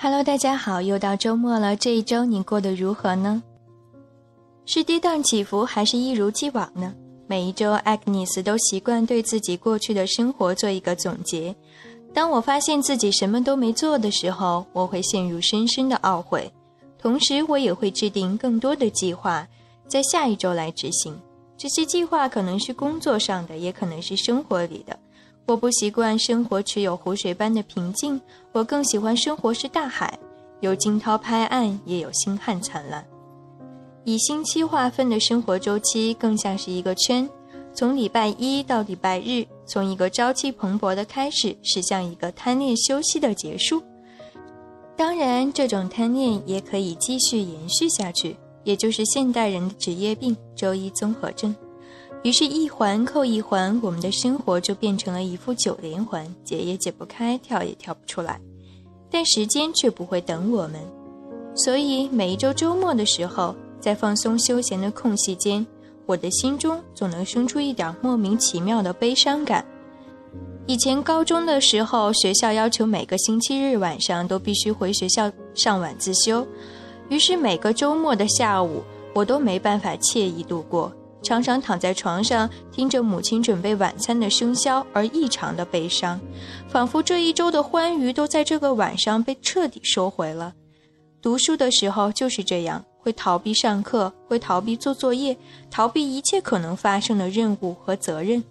Hello，大家好，又到周末了。这一周你过得如何呢？是跌宕起伏，还是一如既往呢？每一周，Agnes 都习惯对自己过去的生活做一个总结。当我发现自己什么都没做的时候，我会陷入深深的懊悔。同时，我也会制定更多的计划，在下一周来执行。这些计划可能是工作上的，也可能是生活里的。我不习惯生活持有湖水般的平静，我更喜欢生活是大海，有惊涛拍岸，也有星汉灿烂。以星期划分的生活周期更像是一个圈，从礼拜一到礼拜日，从一个朝气蓬勃的开始，驶向一个贪恋休息的结束。当然，这种贪恋也可以继续延续下去，也就是现代人的职业病——周一综合症。于是，一环扣一环，我们的生活就变成了一副九连环，解也解不开，跳也跳不出来。但时间却不会等我们，所以每一周周末的时候。在放松休闲的空隙间，我的心中总能生出一点莫名其妙的悲伤感。以前高中的时候，学校要求每个星期日晚上都必须回学校上晚自修，于是每个周末的下午，我都没办法惬意度过，常常躺在床上听着母亲准备晚餐的笙箫而异常的悲伤，仿佛这一周的欢愉都在这个晚上被彻底收回了。读书的时候就是这样。会逃避上课，会逃避做作业，逃避一切可能发生的任务和责任。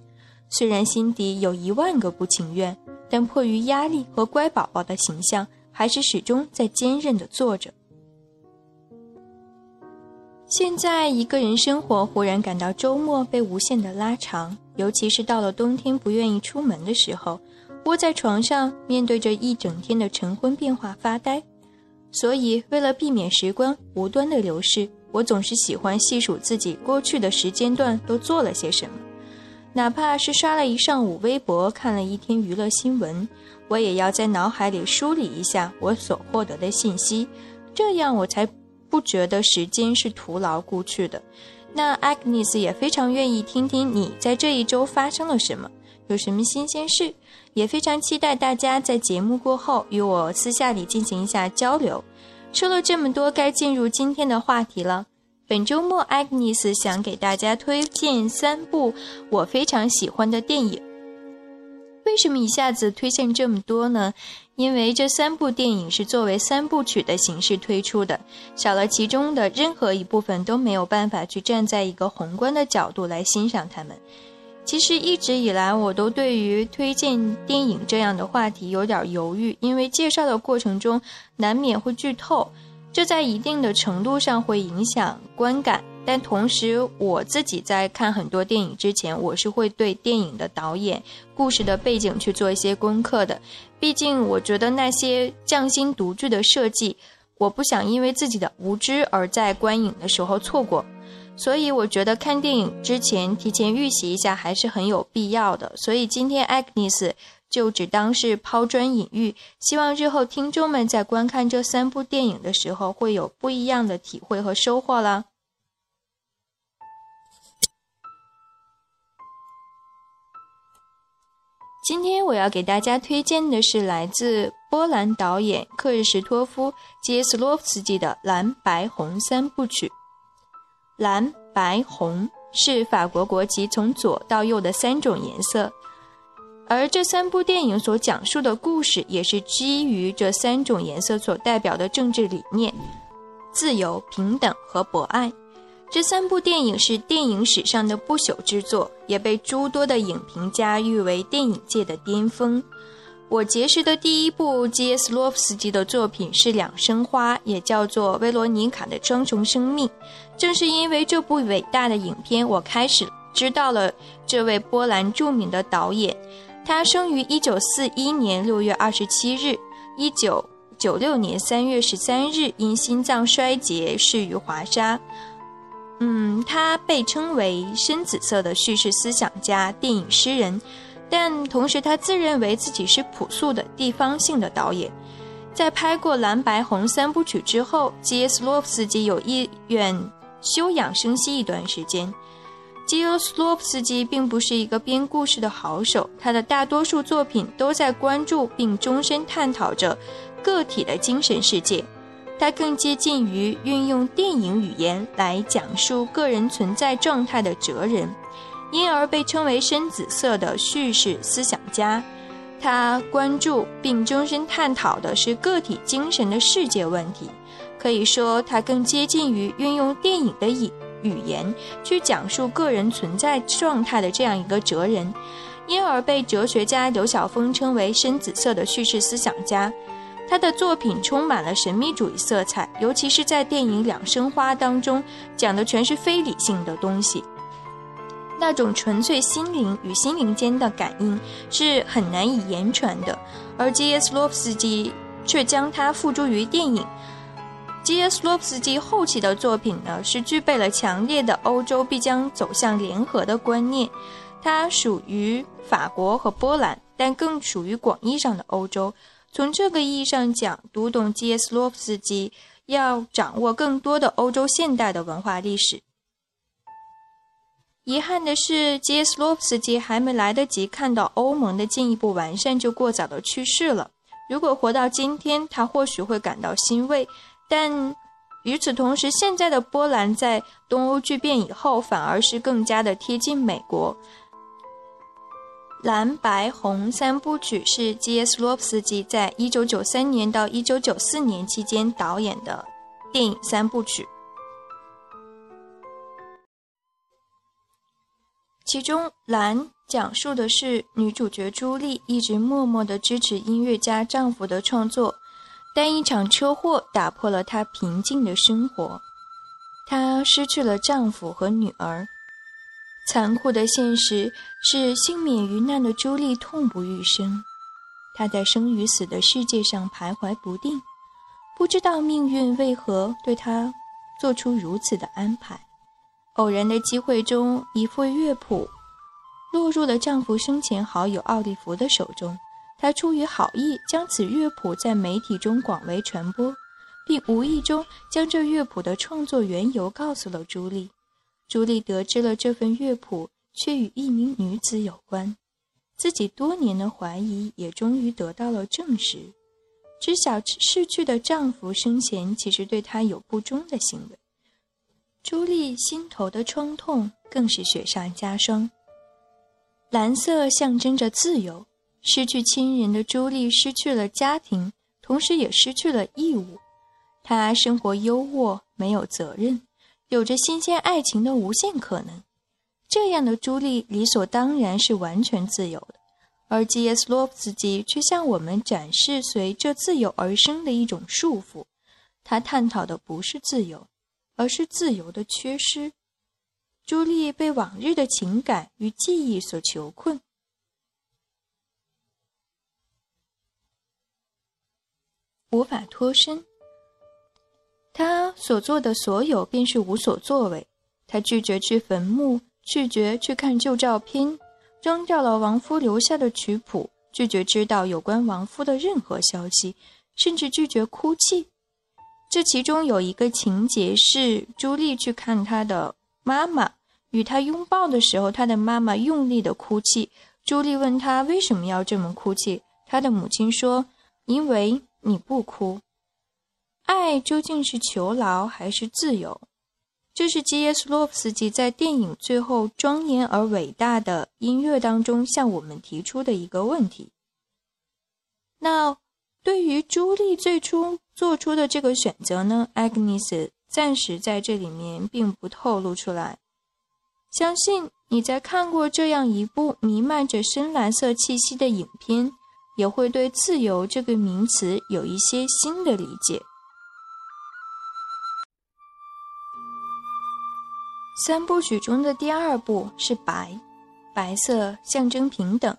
虽然心底有一万个不情愿，但迫于压力和乖宝宝的形象，还是始终在坚韧地做着。现在一个人生活，忽然感到周末被无限的拉长，尤其是到了冬天不愿意出门的时候，窝在床上，面对着一整天的晨昏变化发呆。所以，为了避免时光无端的流逝，我总是喜欢细数自己过去的时间段都做了些什么。哪怕是刷了一上午微博，看了一天娱乐新闻，我也要在脑海里梳理一下我所获得的信息，这样我才不觉得时间是徒劳过去的。那 Agnes 也非常愿意听听你在这一周发生了什么。有什么新鲜事，也非常期待大家在节目过后与我私下里进行一下交流。说了这么多，该进入今天的话题了。本周末，Agnes 想给大家推荐三部我非常喜欢的电影。为什么一下子推荐这么多呢？因为这三部电影是作为三部曲的形式推出的，少了其中的任何一部分都没有办法去站在一个宏观的角度来欣赏它们。其实一直以来，我都对于推荐电影这样的话题有点犹豫，因为介绍的过程中难免会剧透，这在一定的程度上会影响观感。但同时，我自己在看很多电影之前，我是会对电影的导演、故事的背景去做一些功课的。毕竟，我觉得那些匠心独具的设计，我不想因为自己的无知而在观影的时候错过。所以我觉得看电影之前提前预习一下还是很有必要的。所以今天 Agnes 就只当是抛砖引玉，希望日后听众们在观看这三部电影的时候会有不一样的体会和收获啦。今天我要给大家推荐的是来自波兰导演克日什托夫·杰斯洛夫斯基的蓝白红三部曲。蓝、白、红是法国国旗从左到右的三种颜色，而这三部电影所讲述的故事也是基于这三种颜色所代表的政治理念：自由、平等和博爱。这三部电影是电影史上的不朽之作，也被诸多的影评家誉为电影界的巅峰。我结识的第一部基耶斯洛夫斯基的作品是《两生花》，也叫做《维罗妮卡的双重生命》。正是因为这部伟大的影片，我开始知道了这位波兰著名的导演。他生于1941年6月27日，1996年3月13日因心脏衰竭逝于华沙。嗯，他被称为深紫色的叙事思想家、电影诗人。但同时，他自认为自己是朴素的地方性的导演。在拍过蓝白红三部曲之后，基耶斯洛夫斯基有意愿休养生息一段时间。基耶斯洛夫斯基并不是一个编故事的好手，他的大多数作品都在关注并终身探讨着个体的精神世界，它更接近于运用电影语言来讲述个人存在状态的哲人，因而被称为深紫色的叙事思想家。他关注并终身探讨的是个体精神的世界问题，可以说他更接近于运用电影的语语言去讲述个人存在状态的这样一个哲人，因而被哲学家刘晓峰称为深紫色的叙事思想家。他的作品充满了神秘主义色彩，尤其是在电影《两生花》当中，讲的全是非理性的东西。那种纯粹心灵与心灵间的感应是很难以言传的，而基耶斯洛夫斯基却将它付诸于电影。基耶斯洛夫斯基后期的作品呢，是具备了强烈的欧洲必将走向联合的观念。它属于法国和波兰，但更属于广义上的欧洲。从这个意义上讲，读懂基耶斯洛夫斯基，要掌握更多的欧洲现代的文化历史。遗憾的是，基耶斯洛夫斯基还没来得及看到欧盟的进一步完善，就过早的去世了。如果活到今天，他或许会感到欣慰。但与此同时，现在的波兰在东欧剧变以后，反而是更加的贴近美国。蓝白红三部曲是基耶斯洛夫斯基在一九九三年到一九九四年期间导演的电影三部曲。其中，蓝讲述的是女主角朱莉一直默默地支持音乐家丈夫的创作，但一场车祸打破了她平静的生活，她失去了丈夫和女儿。残酷的现实是，幸免于难的朱莉痛不欲生，她在生与死的世界上徘徊不定，不知道命运为何对她做出如此的安排。偶然的机会中，一副乐谱落入了丈夫生前好友奥利弗的手中。他出于好意，将此乐谱在媒体中广为传播，并无意中将这乐谱的创作缘由告诉了朱莉。朱莉得知了这份乐谱却与一名女子有关，自己多年的怀疑也终于得到了证实。知晓逝去的丈夫生前其实对她有不忠的行为。朱莉心头的创痛更是雪上加霜。蓝色象征着自由，失去亲人的朱莉失去了家庭，同时也失去了义务。她生活优渥，没有责任，有着新鲜爱情的无限可能。这样的朱莉理所当然是完全自由的，而基耶斯洛夫斯基却向我们展示随这自由而生的一种束缚。他探讨的不是自由。而是自由的缺失。朱莉被往日的情感与记忆所囚困，无法脱身。所做的所有便是无所作为。她拒绝去坟墓，拒绝去看旧照片，扔掉了亡夫留下的曲谱，拒绝知道有关亡夫的任何消息，甚至拒绝哭泣。这其中有一个情节是朱莉去看她的妈妈，与她拥抱的时候，她的妈妈用力的哭泣。朱莉问她为什么要这么哭泣，她的母亲说：“因为你不哭。”爱究竟是囚牢还是自由？这是基耶斯洛夫斯基在电影最后庄严而伟大的音乐当中向我们提出的一个问题。那。对于朱莉最初做出的这个选择呢，Agnes 暂时在这里面并不透露出来。相信你在看过这样一部弥漫着深蓝色气息的影片，也会对“自由”这个名词有一些新的理解。三部曲中的第二部是白，白色象征平等。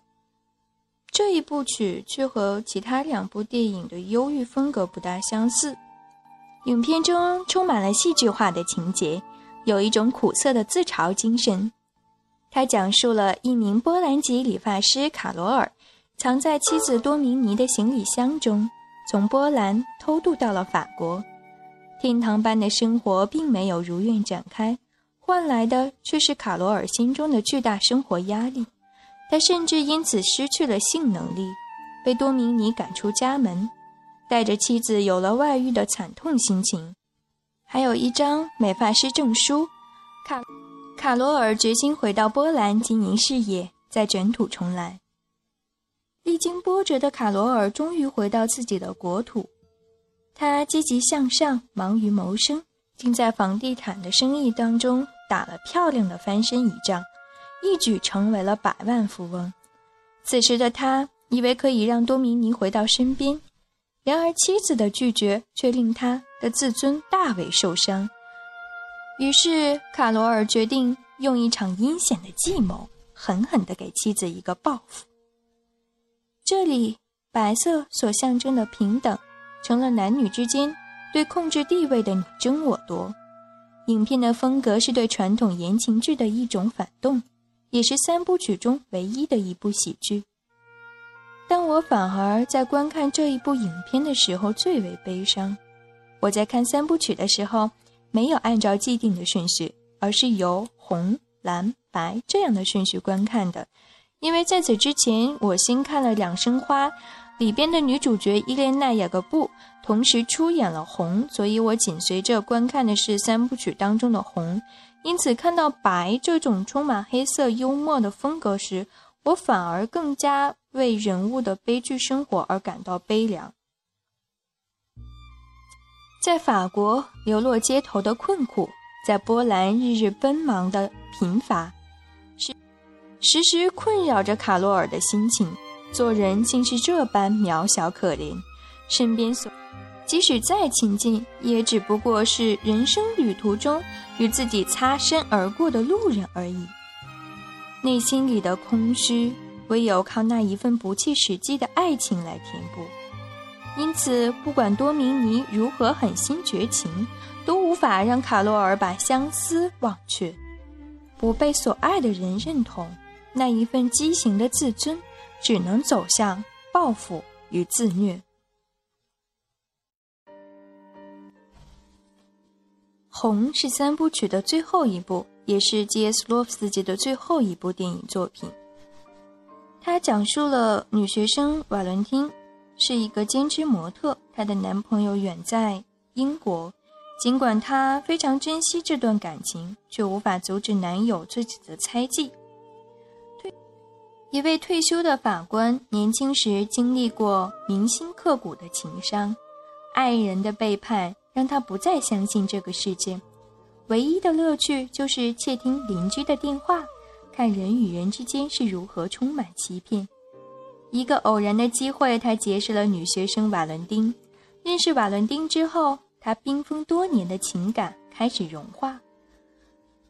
这一部曲却和其他两部电影的忧郁风格不大相似。影片中充满了戏剧化的情节，有一种苦涩的自嘲精神。它讲述了一名波兰籍理发师卡罗尔，藏在妻子多明尼的行李箱中，从波兰偷渡到了法国。天堂般的生活并没有如愿展开，换来的却是卡罗尔心中的巨大生活压力。他甚至因此失去了性能力，被多明尼赶出家门。带着妻子有了外遇的惨痛心情，还有一张美发师证书。卡卡罗尔决心回到波兰经营事业，再卷土重来。历经波折的卡罗尔终于回到自己的国土，他积极向上，忙于谋生，竟在房地产的生意当中打了漂亮的翻身一仗，一举成为了百万富翁。此时的他以为可以让多米尼回到身边，然而妻子的拒绝却令他的自尊大为受伤。于是卡罗尔决定用一场阴险的计谋，狠狠地给妻子一个报复。这里，白色所象征的平等，成了男女之间对控制地位的你争我夺。影片的风格是对传统言情剧的一种反动，也是三部曲中唯一的一部喜剧。但我反而在观看这一部影片的时候最为悲伤。我在看三部曲的时候，没有按照既定的顺序，而是由红、蓝、白这样的顺序观看的。因为在此之前，我先看了《两生花》，里边的女主角伊莲娜·雅各布同时出演了红，所以我紧随着观看的是三部曲当中的红。因此，看到白这种充满黑色幽默的风格时，我反而更加为人物的悲剧生活而感到悲凉。在法国流落街头的困苦，在波兰日日奔忙的贫乏。时时困扰着卡洛尔的心情，做人竟是这般渺小可怜，身边所即使再亲近，也只不过是人生旅途中与自己擦身而过的路人而已。内心里的空虚，唯有靠那一份不切实际的爱情来填补。因此，不管多明尼如何狠心绝情，都无法让卡罗尔把相思忘却。不被所爱的人认同。那一份畸形的自尊，只能走向报复与自虐。红是三部曲的最后一部，也是基耶斯洛夫斯基的最后一部电影作品。它讲述了女学生瓦伦汀是一个兼职模特，她的男朋友远在英国，尽管她非常珍惜这段感情，却无法阻止男友自己的猜忌。退一位退休的法官，年轻时经历过铭心刻骨的情伤，爱人的背叛让他不再相信这个世界，唯一的乐趣就是窃听邻居的电话，看人与人之间是如何充满欺骗。一个偶然的机会，他结识了女学生瓦伦丁。认识瓦伦丁之后，他冰封多年的情感开始融化。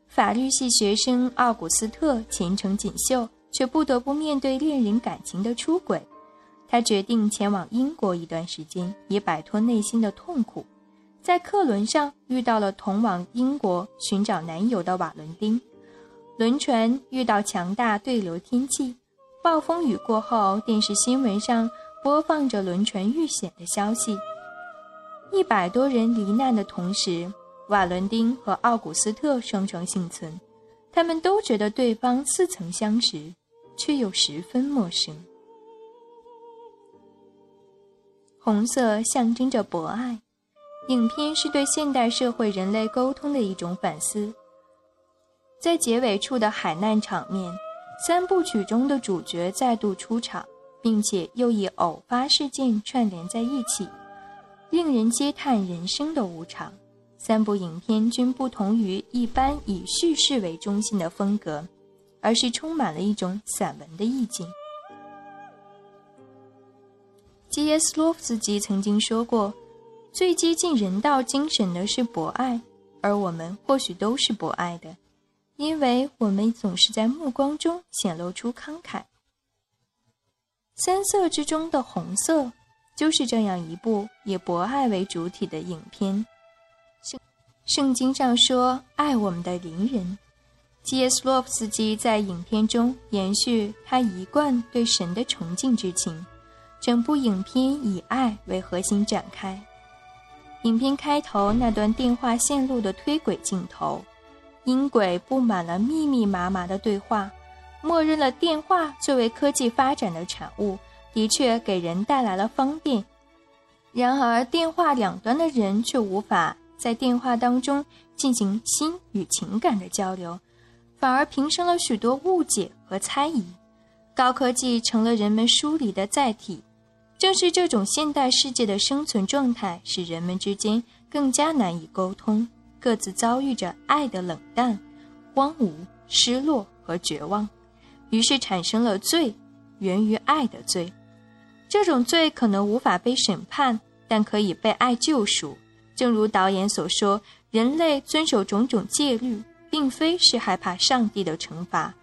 法律系学生奥古斯特前程锦绣。却不得不面对恋人感情的出轨，他决定前往英国一段时间，以摆脱内心的痛苦。在客轮上遇到了同往英国寻找男友的瓦伦丁，轮船遇到强大对流天气，暴风雨过后，电视新闻上播放着轮船遇险的消息。一百多人罹难的同时，瓦伦丁和奥古斯特双双幸存，他们都觉得对方似曾相识。却又十分陌生。红色象征着博爱，影片是对现代社会人类沟通的一种反思。在结尾处的海难场面，三部曲中的主角再度出场，并且又以偶发事件串联在一起，令人嗟叹人生的无常。三部影片均不同于一般以叙事为中心的风格。而是充满了一种散文的意境。基耶斯洛夫斯基曾经说过：“最接近人道精神的是博爱，而我们或许都是博爱的，因为我们总是在目光中显露出慷慨。”三色之中的红色，就是这样一部以博爱为主体的影片。圣圣经上说：“爱我们的邻人。”基耶斯洛夫斯基在影片中延续他一贯对神的崇敬之情，整部影片以爱为核心展开。影片开头那段电话线路的推轨镜头，音轨布满了密密麻麻的对话，默认了电话作为科技发展的产物，的确给人带来了方便。然而，电话两端的人却无法在电话当中进行心与情感的交流，反而平生了许多误解和猜疑。高科技成了人们疏离的载体，正是这种现代世界的生存状态，使人们之间更加难以沟通，各自遭遇着爱的冷淡、荒芜、失落和绝望，于是产生了罪，源于爱的罪。这种罪可能无法被审判。但可以被爱救赎，正如导演所说，人类遵守种种戒律，并非是害怕上帝的惩罚，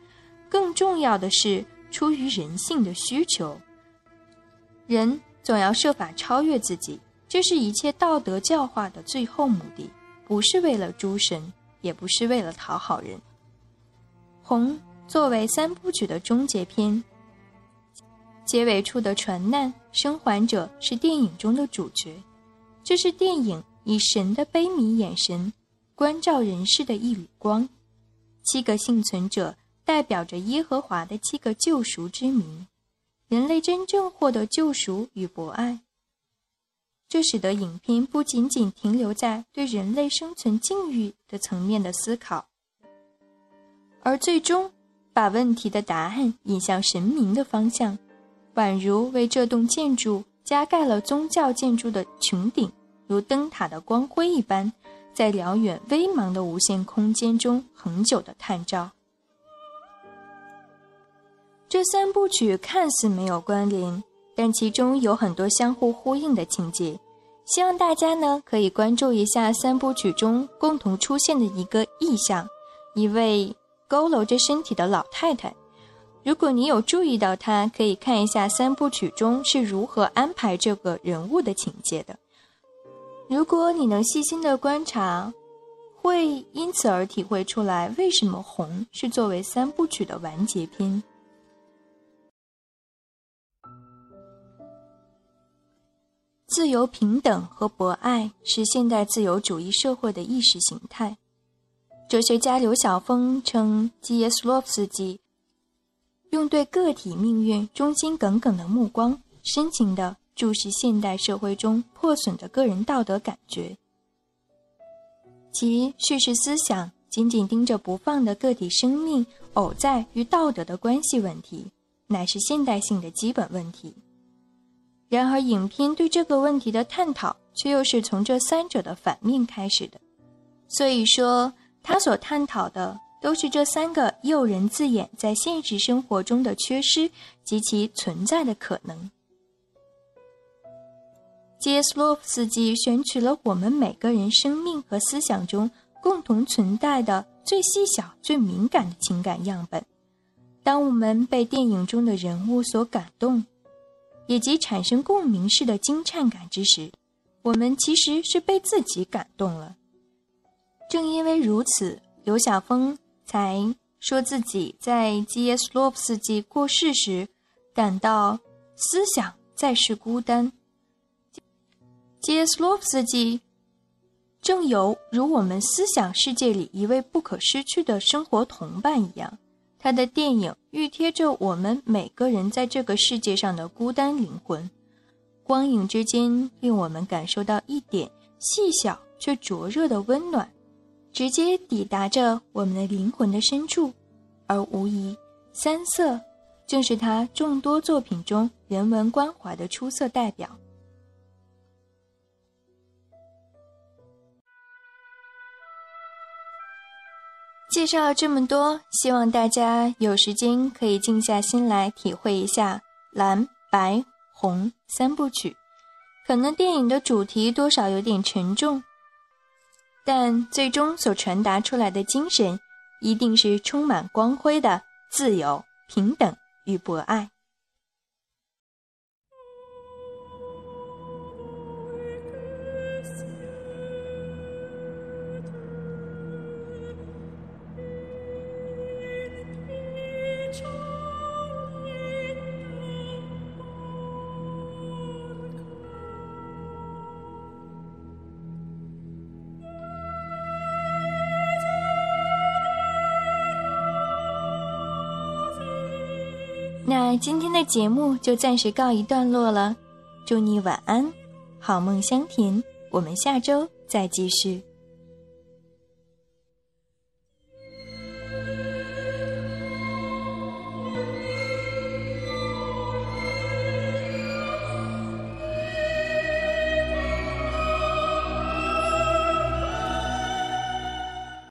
更重要的是出于人性的需求。人总要设法超越自己，这是一切道德教化的最后目的，不是为了诸神，也不是为了讨好人。红作为三部曲的终结篇。结尾处的船难生还者是电影中的主角，这是电影以神的悲悯眼神关照人世的一缕光。七个幸存者代表着耶和华的七个救赎之名，人类真正获得救赎与博爱。这使得影片不仅仅停留在对人类生存境遇的层面的思考，而最终把问题的答案引向神明的方向。宛如为这栋建筑加盖了宗教建筑的穹顶，如灯塔的光辉一般，在辽远微茫的无限空间中恒久的探照。这三部曲看似没有关联，但其中有很多相互呼应的情节。希望大家呢可以关注一下三部曲中共同出现的一个意象：一位佝偻着身体的老太太。如果你有注意到他，可以看一下三部曲中是如何安排这个人物的情节的。如果你能细心的观察，会因此而体会出来为什么红是作为三部曲的完结篇。自由、平等和博爱是现代自由主义社会的意识形态。哲学家刘晓峰称基耶斯洛夫斯基。用对个体命运忠心耿耿的目光，深情地注视现代社会中破损的个人道德感觉。其叙事思想紧紧盯着不放的个体生命、偶在与道德的关系问题，乃是现代性的基本问题。然而，影片对这个问题的探讨却又是从这三者的反面开始的。所以说，他所探讨的。都是这三个诱人字眼在现实生活中的缺失及其存在的可能。杰斯洛夫斯基选取了我们每个人生命和思想中共同存在的最细小、最敏感的情感样本。当我们被电影中的人物所感动，以及产生共鸣式的惊颤感之时，我们其实是被自己感动了。正因为如此，刘晓峰。才说自己在基耶斯洛夫斯基过世时，感到思想再世孤单。基耶斯洛夫斯基正有如我们思想世界里一位不可失去的生活同伴一样，他的电影预贴着我们每个人在这个世界上的孤单灵魂，光影之间令我们感受到一点细小却灼热的温暖。直接抵达着我们的灵魂的深处，而无疑，三色正是他众多作品中人文关怀的出色代表。介绍这么多，希望大家有时间可以静下心来体会一下蓝、白、红三部曲。可能电影的主题多少有点沉重。但最终所传达出来的精神，一定是充满光辉的自由、平等与博爱。那今天的节目就暂时告一段落了，祝你晚安。好梦香甜。我们下周再继续。